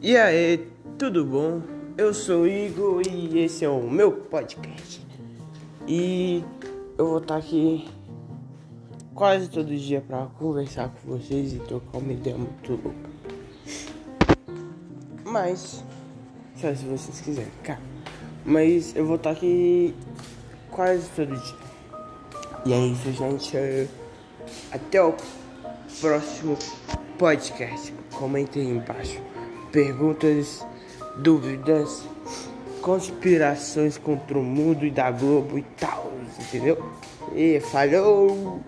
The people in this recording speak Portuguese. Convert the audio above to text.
E aí, tudo bom? Eu sou Igor e esse é o meu podcast. E eu vou estar aqui quase todo dia para conversar com vocês e trocar uma ideia muito louca. Mas, só se vocês quiserem, cara. Mas eu vou estar aqui quase todo dia. E é isso, gente. Até o próximo podcast. Comentem embaixo perguntas, dúvidas, conspirações contra o mundo e da Globo e tal, entendeu? E falou!